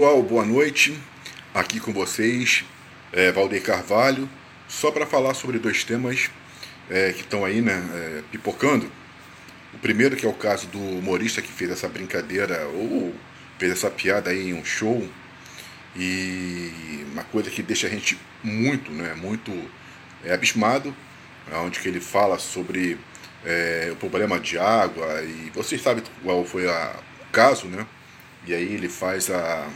Pessoal, boa noite. Aqui com vocês, é, Valdeir Carvalho, só para falar sobre dois temas é, que estão aí, né, é, pipocando. O primeiro que é o caso do humorista que fez essa brincadeira ou fez essa piada aí em um show e uma coisa que deixa a gente muito, né, muito é, abismado, onde que ele fala sobre é, o problema de água e vocês sabem qual foi a, o caso, né? E aí ele faz a,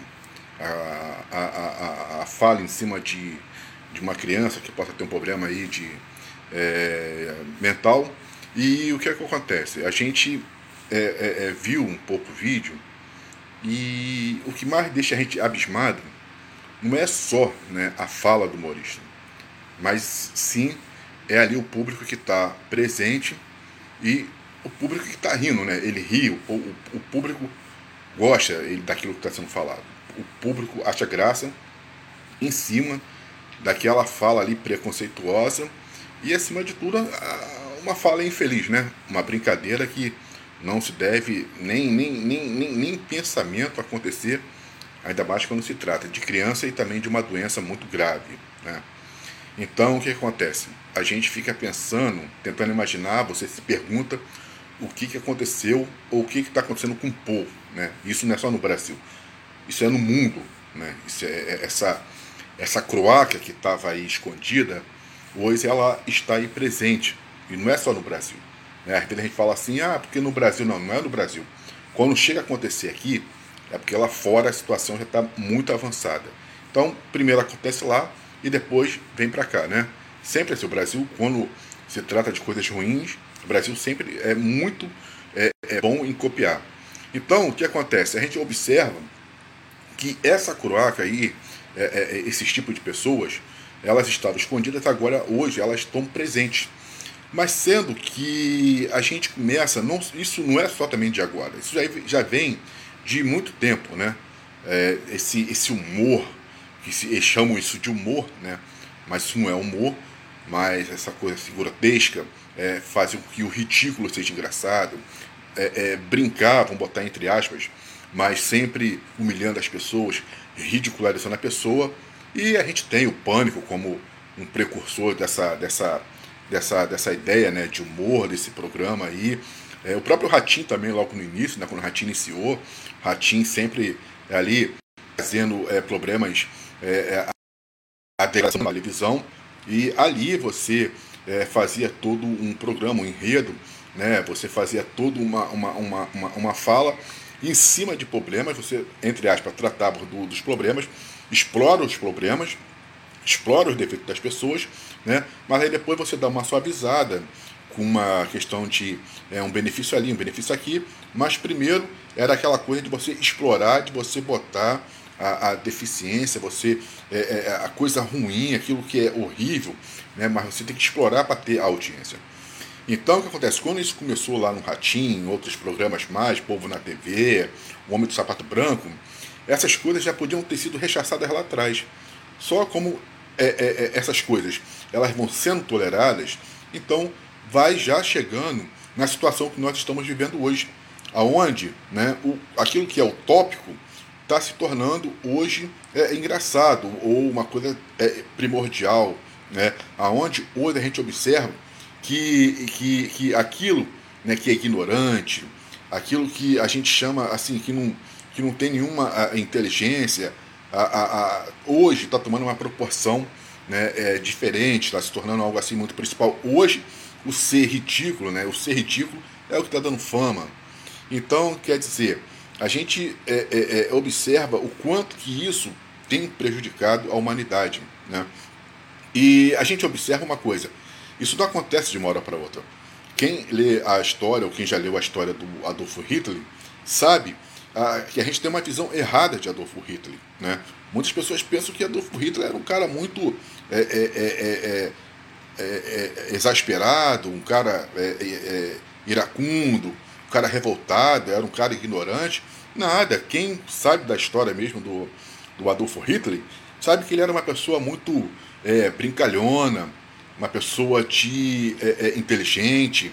a, a, a, a fala em cima de, de uma criança que possa ter um problema aí de é, mental. E o que é que acontece? A gente é, é, é, viu um pouco o vídeo e o que mais deixa a gente abismado não é só né, a fala do humorista, mas sim é ali o público que está presente e o público que está rindo, né? Ele ri, o, o, o público gosta daquilo que está sendo falado o público acha graça em cima daquela fala ali preconceituosa e acima de tudo uma fala infeliz, né? Uma brincadeira que não se deve nem, nem, nem, nem, nem pensamento acontecer, ainda mais quando se trata de criança e também de uma doença muito grave. Né? Então o que acontece? A gente fica pensando, tentando imaginar, você se pergunta o que, que aconteceu ou o que está acontecendo com o povo. Né? Isso não é só no Brasil. Isso é no mundo. Né? Isso é, é essa, essa croácia que estava aí escondida, hoje ela está aí presente. E não é só no Brasil. Né? Às vezes a gente fala assim, ah, porque no Brasil não, não é no Brasil. Quando chega a acontecer aqui, é porque lá fora a situação já está muito avançada. Então, primeiro acontece lá e depois vem para cá, né? Sempre assim, o Brasil, quando se trata de coisas ruins, o Brasil sempre é muito é, é bom em copiar. Então, o que acontece? A gente observa que essa croaca aí, é, é, é, esses tipos de pessoas, elas estavam escondidas, agora hoje elas estão presentes. Mas sendo que a gente começa, não, isso não é só também de agora, isso já, já vem de muito tempo, né? É, esse, esse humor, que se, eles chamam isso de humor, né? Mas isso não é humor, mas essa coisa grotesca é, com que o ridículo seja engraçado, é, é, botar entre aspas, mas sempre humilhando as pessoas, ridicularizando a pessoa. E a gente tem o pânico como um precursor dessa, dessa, dessa, dessa ideia né, de humor desse programa aí. É, o próprio Ratinho também, logo no início, né, quando o Ratinho iniciou, Ratinho sempre ali fazendo é, problemas, é, é a da televisão, e ali você é, fazia todo um programa, um enredo, né, você fazia toda uma, uma, uma, uma, uma fala. Em cima de problemas, você, entre aspas, tratava do, dos problemas, explora os problemas, explora os defeitos das pessoas, né? mas aí depois você dá uma suavizada com uma questão de é, um benefício ali, um benefício aqui, mas primeiro era aquela coisa de você explorar, de você botar a, a deficiência, você é, é, a coisa ruim, aquilo que é horrível, né? mas você tem que explorar para ter audiência. Então, o que acontece? Quando isso começou lá no Ratinho, outros programas mais, Povo na TV, O Homem do Sapato Branco, essas coisas já podiam ter sido rechaçadas lá atrás. Só como é, é, é, essas coisas elas vão sendo toleradas, então vai já chegando na situação que nós estamos vivendo hoje, aonde né, o, aquilo que é utópico está se tornando hoje é, engraçado ou uma coisa é, primordial, né, aonde hoje a gente observa que, que, que aquilo né, que é ignorante, aquilo que a gente chama assim, que não, que não tem nenhuma a, inteligência, a, a, hoje está tomando uma proporção né, é, diferente, está se tornando algo assim muito principal. Hoje, o ser ridículo, né, o ser ridículo é o que está dando fama. Então, quer dizer, a gente é, é, é, observa o quanto que isso tem prejudicado a humanidade. Né? E a gente observa uma coisa, isso não acontece de uma hora para outra. Quem lê a história, ou quem já leu a história do Adolfo Hitler, sabe ah, que a gente tem uma visão errada de Adolfo Hitler. Né? Muitas pessoas pensam que Adolfo Hitler era um cara muito é, é, é, exasperado, um cara iracundo, um cara revoltado, era um cara ignorante. Nada. Quem sabe da história mesmo do, do Adolfo Hitler sabe que ele era uma pessoa muito brincalhona, uma pessoa de, é, é, inteligente,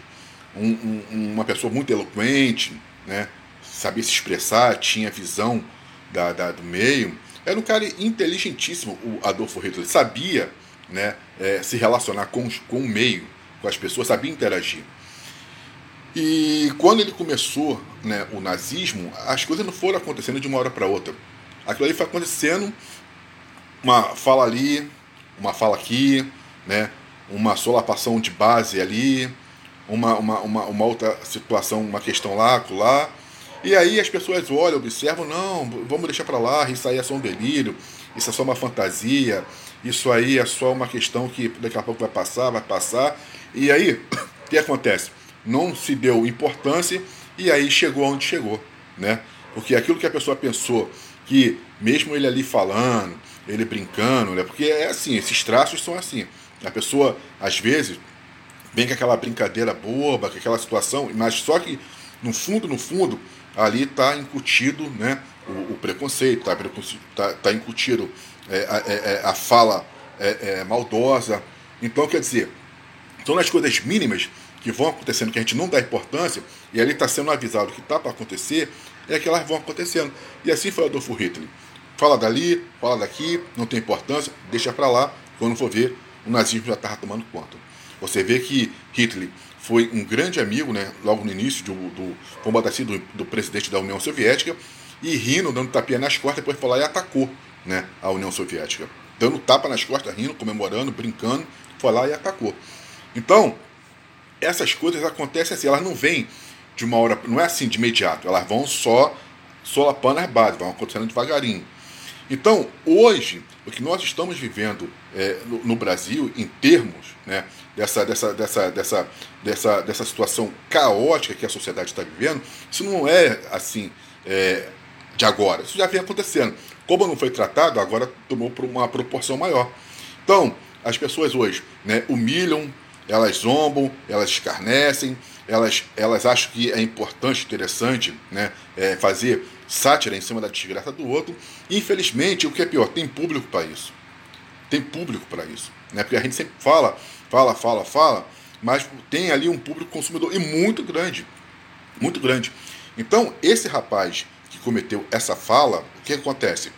um, um, uma pessoa muito eloquente, né? sabia se expressar, tinha visão da, da, do meio, era um cara inteligentíssimo, o Adolfo Hitler. Sabia né, é, se relacionar com, com o meio, com as pessoas, sabia interagir. E quando ele começou né, o nazismo, as coisas não foram acontecendo de uma hora para outra. Aquilo ali foi acontecendo, uma fala ali, uma fala aqui, né, uma solapação de base ali, uma, uma, uma, uma outra situação, uma questão lá, lá. E aí as pessoas olham, observam, não, vamos deixar para lá, isso aí é só um delírio, isso é só uma fantasia, isso aí é só uma questão que daqui a pouco vai passar, vai passar. E aí, o que acontece? Não se deu importância e aí chegou onde chegou, né? Porque aquilo que a pessoa pensou que mesmo ele ali falando, ele brincando, né? Porque é assim, esses traços são assim. A pessoa, às vezes, vem com aquela brincadeira boba, com aquela situação, mas só que no fundo, no fundo, ali está incutido né, o, o preconceito, está tá, tá incutido é, é, é, a fala é, é, maldosa. Então, quer dizer, são as coisas mínimas que vão acontecendo, que a gente não dá importância, e ali está sendo avisado que está para acontecer, é que elas vão acontecendo. E assim foi Adolfo Hitler. Fala dali, fala daqui, não tem importância, deixa para lá, quando for ver, o nazismo já estava tomando conta. Você vê que Hitler foi um grande amigo, né, logo no início do, do assim, do, do presidente da União Soviética, e rindo, dando tapinha nas costas, depois foi lá e atacou né, a União Soviética. Dando tapa nas costas, rindo, comemorando, brincando, foi lá e atacou. Então, essas coisas acontecem assim, elas não vêm de uma hora, não é assim de imediato, elas vão só solapando as bases, vão acontecendo devagarinho. Então, hoje, o que nós estamos vivendo é, no, no, Brasil, em termos né, dessa, dessa, dessa, dessa, dessa, dessa situação caótica que a sociedade está vivendo, isso não é assim é, de agora, isso já vem acontecendo. Como não foi tratado, agora tomou uma proporção maior. Então, as pessoas hoje né, humilham, elas zombam, elas escarnecem, elas, elas acham que é importante, interessante né, é, fazer sátira em cima da desgraça do outro. Infelizmente, o que é pior, tem público para isso. Tem público para isso. Né? Porque a gente sempre fala, fala, fala, fala, mas tem ali um público consumidor e muito grande. Muito grande. Então, esse rapaz que cometeu essa fala, o que acontece?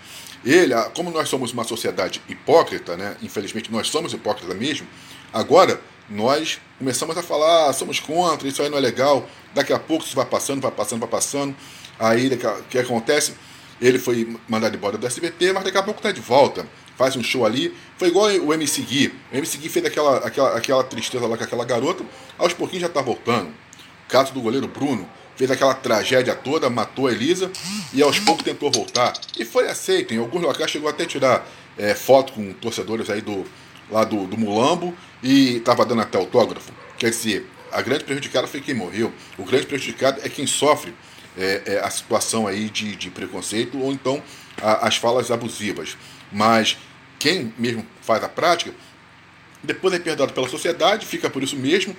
Ele, como nós somos uma sociedade hipócrita, né? infelizmente nós somos hipócritas mesmo, agora nós começamos a falar, ah, somos contra, isso aí não é legal, daqui a pouco isso vai passando, vai passando, vai passando, aí o que acontece? Ele foi mandado embora do SBT, mas daqui a pouco está de volta, faz um show ali, foi igual o MC Gui, o MC Gui fez aquela, aquela, aquela tristeza lá com aquela garota, aos pouquinhos já está voltando, o caso do goleiro Bruno, fez aquela tragédia toda, matou a Elisa e aos poucos tentou voltar. E foi aceito. Em alguns locais chegou até a tirar é, foto com torcedores aí do, lá do, do Mulambo e estava dando até autógrafo. Quer dizer, a grande prejudicada foi quem morreu. O grande prejudicado é quem sofre é, é, a situação aí de, de preconceito ou então a, as falas abusivas. Mas quem mesmo faz a prática, depois é perdoado pela sociedade, fica por isso mesmo.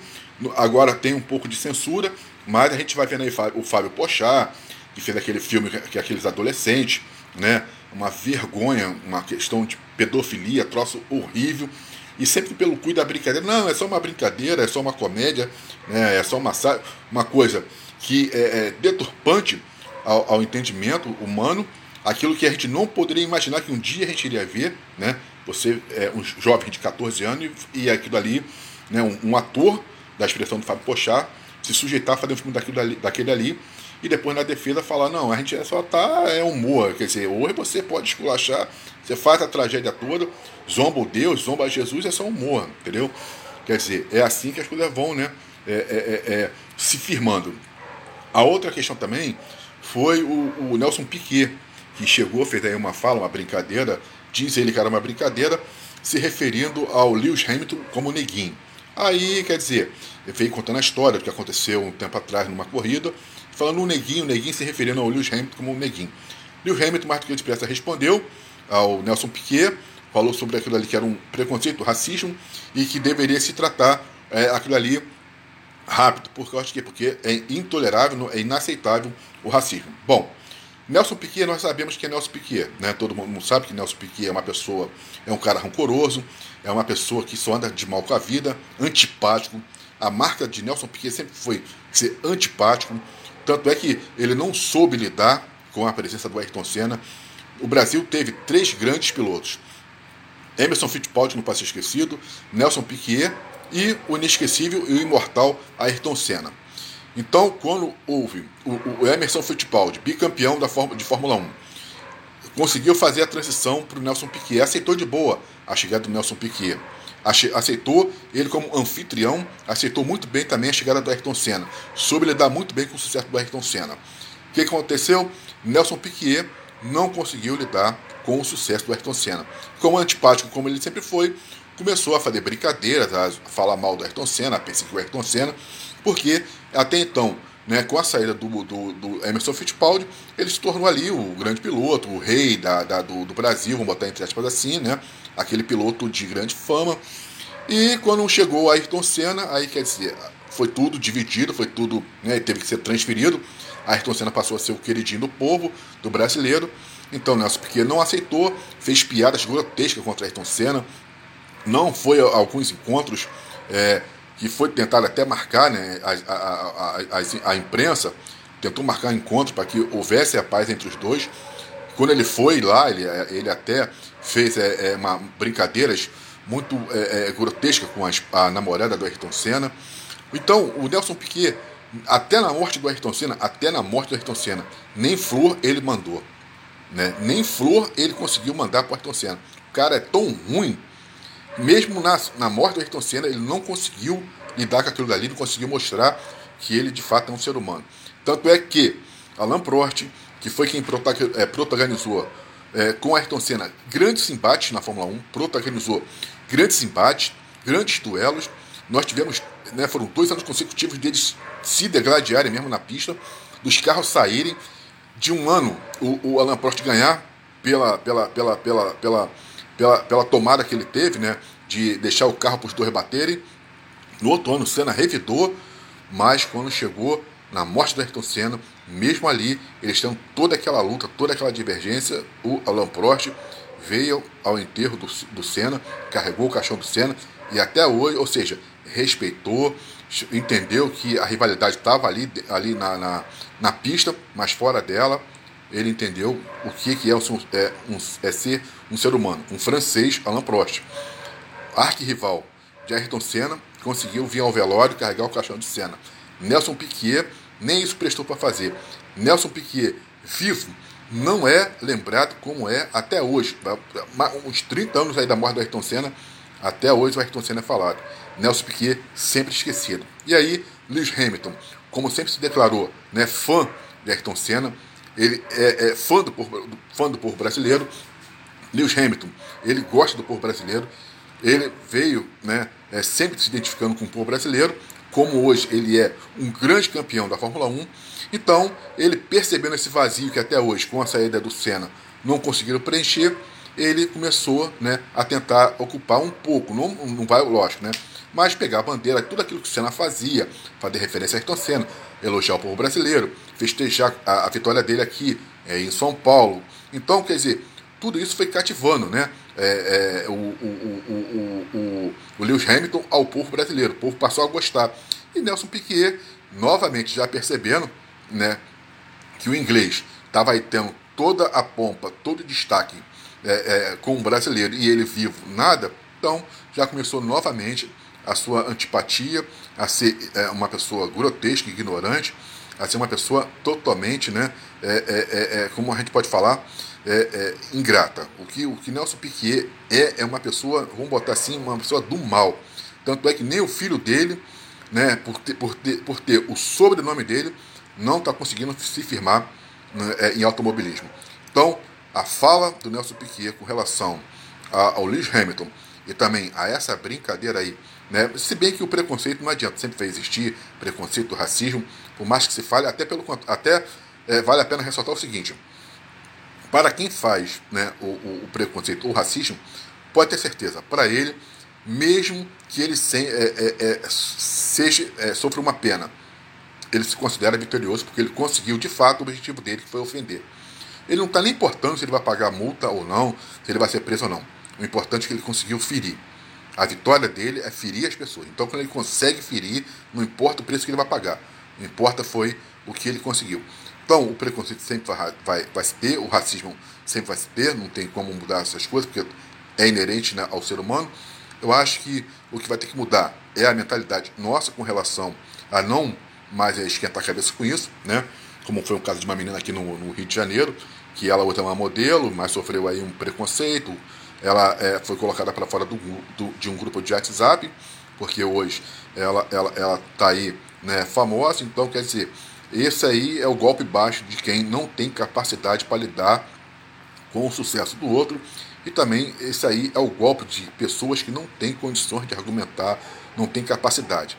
Agora tem um pouco de censura, mas a gente vai vendo aí o Fábio Pochá, que fez aquele filme que aqueles adolescentes, né? Uma vergonha, uma questão de pedofilia, troço horrível e sempre pelo cuidado da brincadeira. Não, é só uma brincadeira, é só uma comédia, né, é só uma, uma coisa que é, é deturpante ao, ao, entendimento humano, aquilo que a gente não poderia imaginar que um dia a gente iria ver, né? Você é um jovem de 14 anos e, e aquilo ali, né, um, um, ator da expressão do Fábio Pochá, se sujeitar a fazer um filme daquilo daquele ali e depois na defesa falar, não, a gente só tá, é humor, quer dizer, hoje você pode esculachar, você faz a tragédia toda, zomba o Deus, zomba Jesus, é só humor, entendeu? Quer dizer, é assim que as coisas vão, né, é, é, é, é se firmando. A outra questão também foi o, o, Nelson Piquet, que chegou, fez aí uma fala, uma brincadeira, diz ele que era uma brincadeira, se referindo ao Lewis Hamilton como neguinho. Aí, quer dizer, ele veio contando a história do que aconteceu um tempo atrás numa corrida, falando o neguinho, neguinho se referindo ao Lewis Hamilton como o neguinho. Lewis Hamilton, mais do que depressa, respondeu ao Nelson Piquet, falou sobre aquilo ali que era um preconceito, racismo, e que deveria se tratar é, aquilo ali rápido, porque eu acho que porque é intolerável, é inaceitável o racismo. Bom, Nelson Piquet, nós sabemos que é Nelson Piquet, né? Todo mundo sabe que Nelson Piquet é uma pessoa, é um cara rancoroso, é uma pessoa que só anda de mal com a vida, antipático. A marca de Nelson Piquet sempre foi ser antipático, tanto é que ele não soube lidar com a presença do Ayrton Senna. o Brasil teve três grandes pilotos. Emerson Fittipaldi, não pode ser esquecido, Nelson Piquet e o inesquecível e o imortal Ayrton Senna. Então, quando houve o, o Emerson Fittipaldi, bicampeão da, de Fórmula 1, conseguiu fazer a transição para o Nelson Piquet, aceitou de boa a chegada do Nelson Piquet. Aceitou ele como anfitrião, aceitou muito bem também a chegada do Ayrton Senna, soube lidar muito bem com o sucesso do Ayrton Senna. O que aconteceu? Nelson Piquet não conseguiu lidar com o sucesso do Ayrton Senna. Como antipático como ele sempre foi, começou a fazer brincadeiras, a falar mal do Ayrton Senna, a perseguir o Ayrton Senna, porque até então, né, com a saída do, do, do, Emerson Fittipaldi, ele se tornou ali o grande piloto, o rei da, da do, do, Brasil, vamos botar entre aspas assim, né, aquele piloto de grande fama. E quando chegou o Ayrton Senna, aí quer dizer, foi tudo dividido, foi tudo, né, teve que ser transferido. Ayrton Senna passou a ser o queridinho do povo, do brasileiro. Então Nelson Piquet não aceitou, fez piadas grotescas contra Ayrton Senna, não foi a alguns encontros é, que foi tentado até marcar, né, a, a, a, a imprensa tentou marcar encontros para que houvesse a paz entre os dois. Quando ele foi lá, ele, ele até fez é, é, uma, brincadeiras muito é, é grotescas com a namorada do Ayrton Senna. Então, o Nelson Piquet, até na morte do Ayrton Senna, até na morte do Ayrton Senna, nem flor ele mandou. Né? Nem flor ele conseguiu mandar para o Ayrton Senna. O cara é tão ruim mesmo na, na morte do Ayrton Senna, ele não conseguiu lidar com aquilo dali, não conseguiu mostrar que ele de fato é um ser humano. Tanto é que Alain Prost, que foi quem é, protagonizou é, com Ayrton Senna grandes embates na Fórmula 1, protagonizou grandes embates, grandes duelos. Nós tivemos, né, foram dois anos consecutivos deles se degladiarem mesmo na pista, dos carros saírem. De um ano, o, o Alain Prost ganhar pela, pela, pela, pela, pela pela, pela tomada que ele teve, né, de deixar o carro para os dois baterem. No outro ano, o Senna revidou, mas quando chegou na morte do Ayrton Senna, mesmo ali, eles tendo toda aquela luta, toda aquela divergência, o Alain Prost veio ao enterro do, do Senna, carregou o caixão do Senna e até hoje, ou seja, respeitou, entendeu que a rivalidade estava ali, ali na, na, na pista, mas fora dela ele entendeu o que, que é, um, é, é ser um ser humano. Um francês, Alain Prost. Arquirrival de Ayrton Senna, conseguiu vir ao velório carregar o caixão de Senna. Nelson Piquet, nem isso prestou para fazer. Nelson Piquet, vivo, não é lembrado como é até hoje. Uns 30 anos aí da morte do Ayrton Senna, até hoje o Ayrton Senna é falado. Nelson Piquet sempre esquecido. E aí, Lewis Hamilton, como sempre se declarou né, fã de Ayrton Senna, ele é, é fã, do povo, fã do povo brasileiro. Lewis Hamilton, ele gosta do povo brasileiro. Ele veio né, é, sempre se identificando com o povo brasileiro. Como hoje ele é um grande campeão da Fórmula 1. Então, ele percebendo esse vazio que até hoje, com a saída do Senna, não conseguiram preencher, ele começou né, a tentar ocupar um pouco, não, não vai, lógico, né? Mas pegar a bandeira, tudo aquilo que o Senna fazia, fazer referência a Ayrton Senna, elogiar o povo brasileiro, festejar a, a vitória dele aqui é, em São Paulo. Então, quer dizer, tudo isso foi cativando né, é, é, o, o, o, o, Lewis Hamilton ao povo brasileiro. O povo passou a gostar. E Nelson Piquet, novamente já percebendo né, que o inglês estava aí tendo toda a pompa, todo o destaque é, é, com o brasileiro e ele vivo, nada, então já começou novamente a sua antipatia, a ser é, uma pessoa grotesca, ignorante, a ser uma pessoa totalmente, né, é, é, é, como a gente pode falar, ingrata. O que, o que Nelson Piquet é, é uma pessoa, vamos botar assim, uma pessoa do mal. Tanto é que nem o filho dele, né, por, ter, por, ter, por ter o sobrenome dele, não está conseguindo se firmar né, em automobilismo. Então, a fala do Nelson Piquet com relação ao Lewis Hamilton e também a essa brincadeira aí né? Se bem que o preconceito não adianta, sempre vai existir preconceito, racismo, por mais que se fale, até, pelo, até é, vale a pena ressaltar o seguinte: para quem faz né, o, o, o preconceito, o racismo, pode ter certeza, para ele, mesmo que ele é, é, é seja, é, sofra uma pena, ele se considera vitorioso porque ele conseguiu de fato o objetivo dele, que foi ofender. Ele não está nem importando se ele vai pagar multa ou não, se ele vai ser preso ou não. O importante é que ele conseguiu ferir. A vitória dele é ferir as pessoas. Então, quando ele consegue ferir, não importa o preço que ele vai pagar. Não importa foi o que ele conseguiu. Então, o preconceito sempre vai, vai, vai se ter, o racismo sempre vai se ter, não tem como mudar essas coisas, porque é inerente né, ao ser humano. Eu acho que o que vai ter que mudar é a mentalidade nossa com relação a não mais esquentar a cabeça com isso, né? Como foi o caso de uma menina aqui no, no Rio de Janeiro, que ela hoje é uma modelo, mas sofreu aí um preconceito. Ela é, foi colocada para fora do, do, de um grupo de WhatsApp, porque hoje ela ela ela está aí né, famosa. Então, quer dizer, esse aí é o golpe baixo de quem não tem capacidade para lidar com o sucesso do outro. E também esse aí é o golpe de pessoas que não têm condições de argumentar, não têm capacidade.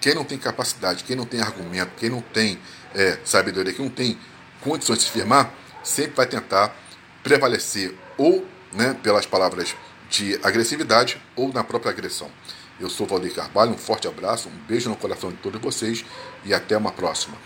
Quem não tem capacidade, quem não tem argumento, quem não tem é, sabedoria, quem não tem condições de se firmar, sempre vai tentar prevalecer ou né, pelas palavras de agressividade ou na própria agressão. Eu sou Valdir Carvalho, um forte abraço, um beijo no coração de todos vocês e até uma próxima.